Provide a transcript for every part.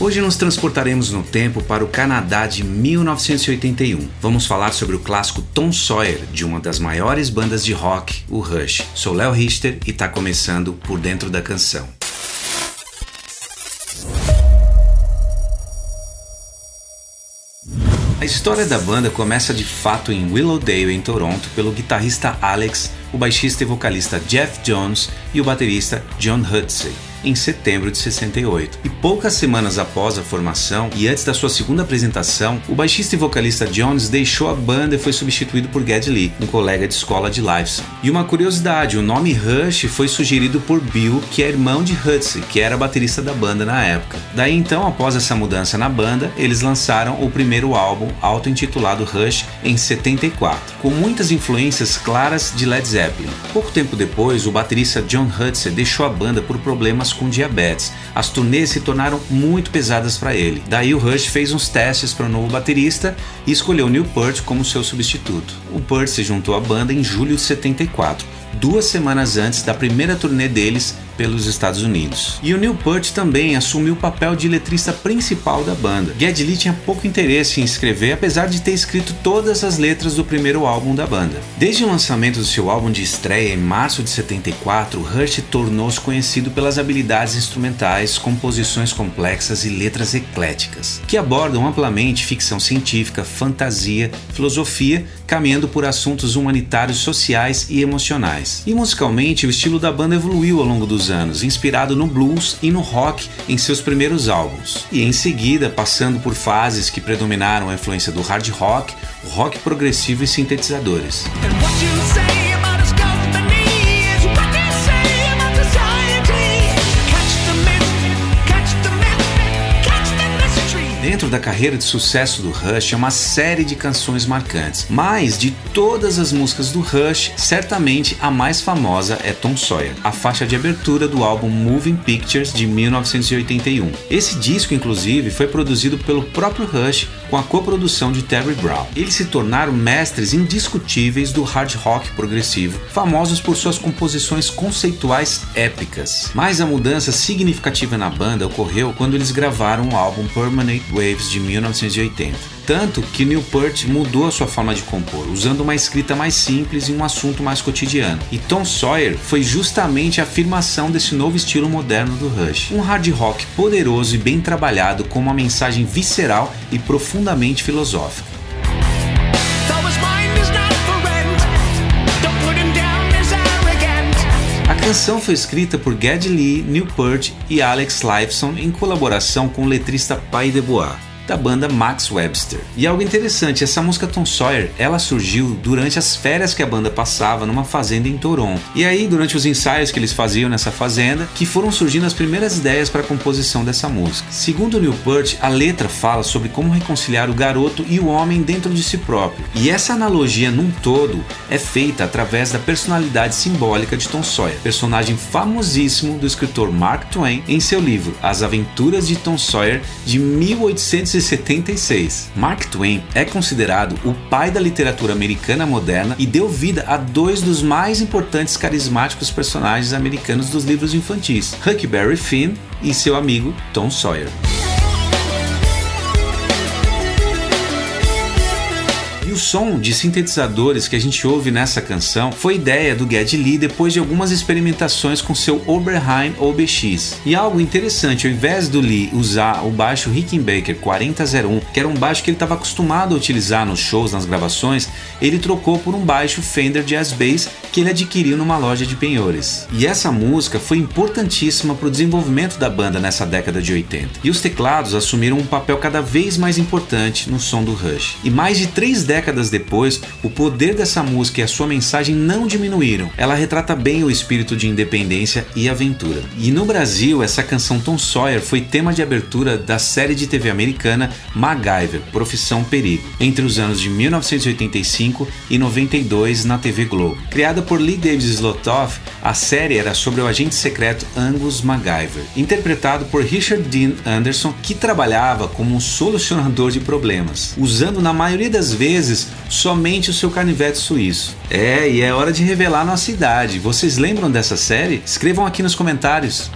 Hoje nos transportaremos no tempo para o Canadá de 1981. Vamos falar sobre o clássico Tom Sawyer, de uma das maiores bandas de rock, o Rush. Sou Léo Richter e está começando Por Dentro da Canção. A história da banda começa de fato em Willowdale, em Toronto, pelo guitarrista Alex, o baixista e vocalista Jeff Jones e o baterista John Hudsey em setembro de 68. E poucas semanas após a formação e antes da sua segunda apresentação, o baixista e vocalista Jones deixou a banda e foi substituído por Geddy Lee, um colega de escola de Liveson. E uma curiosidade, o nome Rush foi sugerido por Bill, que é irmão de Hutsey, que era baterista da banda na época. Daí então, após essa mudança na banda, eles lançaram o primeiro álbum auto-intitulado Rush em 74, com muitas influências claras de Led Zeppelin. Pouco tempo depois, o baterista John Hutsey deixou a banda por problemas com diabetes. As turnês se tornaram muito pesadas para ele. Daí o Rush fez uns testes para o novo baterista e escolheu Neil Peart como seu substituto. O Peart se juntou à banda em julho de 74, duas semanas antes da primeira turnê deles pelos Estados Unidos. E o Neil Peart também assumiu o papel de letrista principal da banda. Geddy Lee tinha pouco interesse em escrever, apesar de ter escrito todas as letras do primeiro álbum da banda. Desde o lançamento do seu álbum de estreia em março de 74, Rush tornou-se conhecido pelas habilidades instrumentais, composições complexas e letras ecléticas, que abordam amplamente ficção científica, fantasia, filosofia, caminhando por assuntos humanitários, sociais e emocionais. E musicalmente, o estilo da banda evoluiu ao longo dos anos, inspirado no blues e no rock em seus primeiros álbuns, e em seguida passando por fases que predominaram a influência do hard rock, rock progressivo e sintetizadores. Dentro da carreira de sucesso do Rush é uma série de canções marcantes, mas de todas as músicas do Rush, certamente a mais famosa é Tom Sawyer, a faixa de abertura do álbum Moving Pictures de 1981. Esse disco, inclusive, foi produzido pelo próprio Rush com a coprodução de Terry Brown. Eles se tornaram mestres indiscutíveis do hard rock progressivo, famosos por suas composições conceituais épicas. Mas a mudança significativa na banda ocorreu quando eles gravaram o álbum Permanent Waves de 1980. Tanto que Newport mudou a sua forma de compor, usando uma escrita mais simples e um assunto mais cotidiano. E Tom Sawyer foi justamente a afirmação desse novo estilo moderno do Rush. Um hard rock poderoso e bem trabalhado com uma mensagem visceral e profundamente filosófica. A canção foi escrita por Geddy Lee, Newport e Alex Lifeson em colaboração com o letrista Pai de Bois da banda Max Webster. E algo interessante, essa música Tom Sawyer, ela surgiu durante as férias que a banda passava numa fazenda em Toronto. E aí, durante os ensaios que eles faziam nessa fazenda, que foram surgindo as primeiras ideias para a composição dessa música. Segundo Newport, a letra fala sobre como reconciliar o garoto e o homem dentro de si próprio. E essa analogia num todo é feita através da personalidade simbólica de Tom Sawyer, personagem famosíssimo do escritor Mark Twain em seu livro As Aventuras de Tom Sawyer de 1800 1976. Mark Twain é considerado o pai da literatura americana moderna e deu vida a dois dos mais importantes carismáticos personagens americanos dos livros infantis, Huckleberry Finn e seu amigo Tom Sawyer. O som de sintetizadores que a gente ouve nessa canção foi ideia do Geddy Lee depois de algumas experimentações com seu Oberheim OBX. E algo interessante, ao invés do Lee usar o baixo Rickenbacker 4001, que era um baixo que ele estava acostumado a utilizar nos shows, nas gravações, ele trocou por um baixo Fender Jazz Bass que ele adquiriu numa loja de penhores. E essa música foi importantíssima para o desenvolvimento da banda nessa década de 80. E os teclados assumiram um papel cada vez mais importante no som do Rush. E mais de três décadas décadas depois, o poder dessa música e a sua mensagem não diminuíram. Ela retrata bem o espírito de independência e aventura. E no Brasil, essa canção Tom Sawyer foi tema de abertura da série de TV americana MacGyver, Profissão Perigo, entre os anos de 1985 e 92 na TV Globo. Criada por Lee Davis Slotoff, a série era sobre o agente secreto Angus MacGyver, interpretado por Richard Dean Anderson, que trabalhava como um solucionador de problemas, usando na maioria das vezes somente o seu canivete suíço. É, e é hora de revelar nossa idade. Vocês lembram dessa série? Escrevam aqui nos comentários.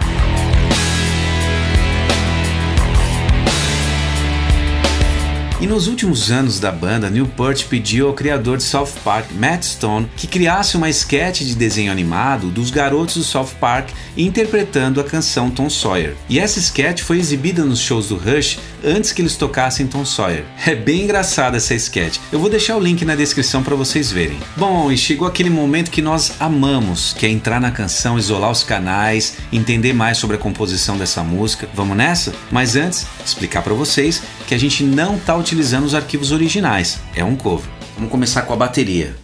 E nos últimos anos da banda, Newport pediu ao criador de South Park, Matt Stone, que criasse uma sketch de desenho animado dos garotos do South Park interpretando a canção Tom Sawyer. E essa sketch foi exibida nos shows do Rush antes que eles tocassem Tom Sawyer. É bem engraçada essa sketch. Eu vou deixar o link na descrição para vocês verem. Bom, e chegou aquele momento que nós amamos, que é entrar na canção, isolar os canais, entender mais sobre a composição dessa música. Vamos nessa? Mas antes, explicar para vocês que a gente não está utilizando os arquivos originais, é um cover. Vamos começar com a bateria.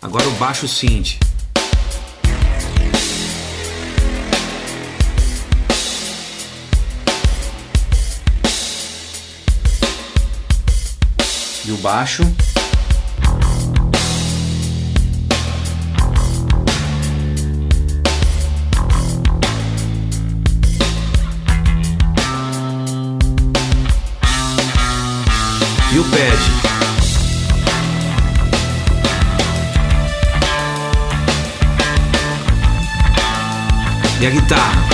Agora o baixo synth. E o baixo. E o pad. e a guitarra.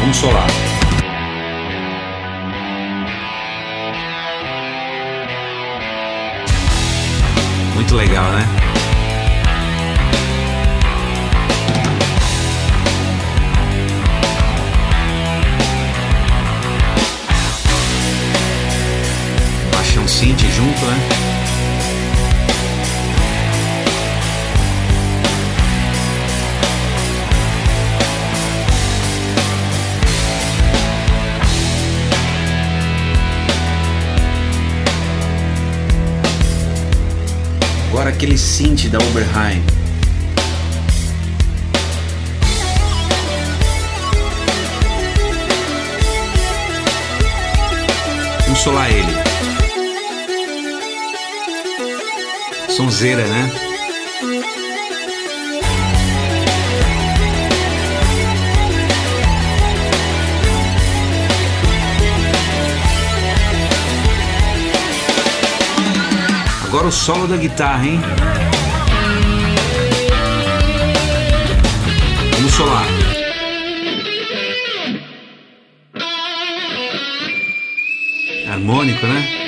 Vamos solar. Muito legal, né? Synth junto, né? Agora aquele synth da Oberheim. Vamos solar ele. Sonzeira, né? Agora o solo da guitarra, hein? Vamos solar. Harmônico, né?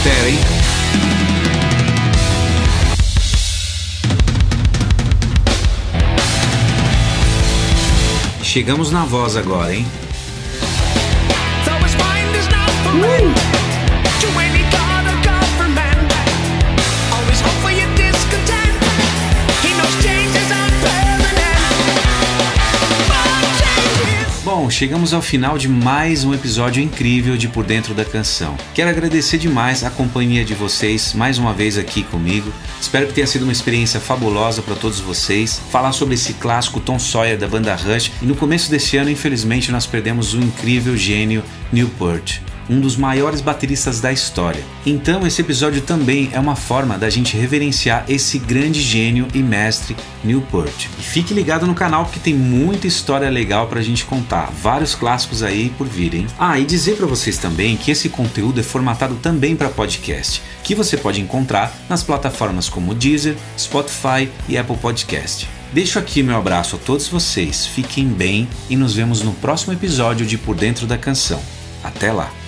Bateria, hein? Chegamos na voz agora, hein? Uh! Chegamos ao final de mais um episódio incrível de Por Dentro da Canção. Quero agradecer demais a companhia de vocês mais uma vez aqui comigo. Espero que tenha sido uma experiência fabulosa para todos vocês. Falar sobre esse clássico Tom Sawyer da banda Rush e no começo desse ano, infelizmente, nós perdemos o incrível gênio Newport um dos maiores bateristas da história. Então, esse episódio também é uma forma da gente reverenciar esse grande gênio e mestre Newport. E fique ligado no canal porque tem muita história legal pra gente contar, vários clássicos aí por virem. Ah, e dizer para vocês também que esse conteúdo é formatado também para podcast, que você pode encontrar nas plataformas como Deezer, Spotify e Apple Podcast. Deixo aqui meu abraço a todos vocês, fiquem bem e nos vemos no próximo episódio de Por Dentro da Canção. Até lá!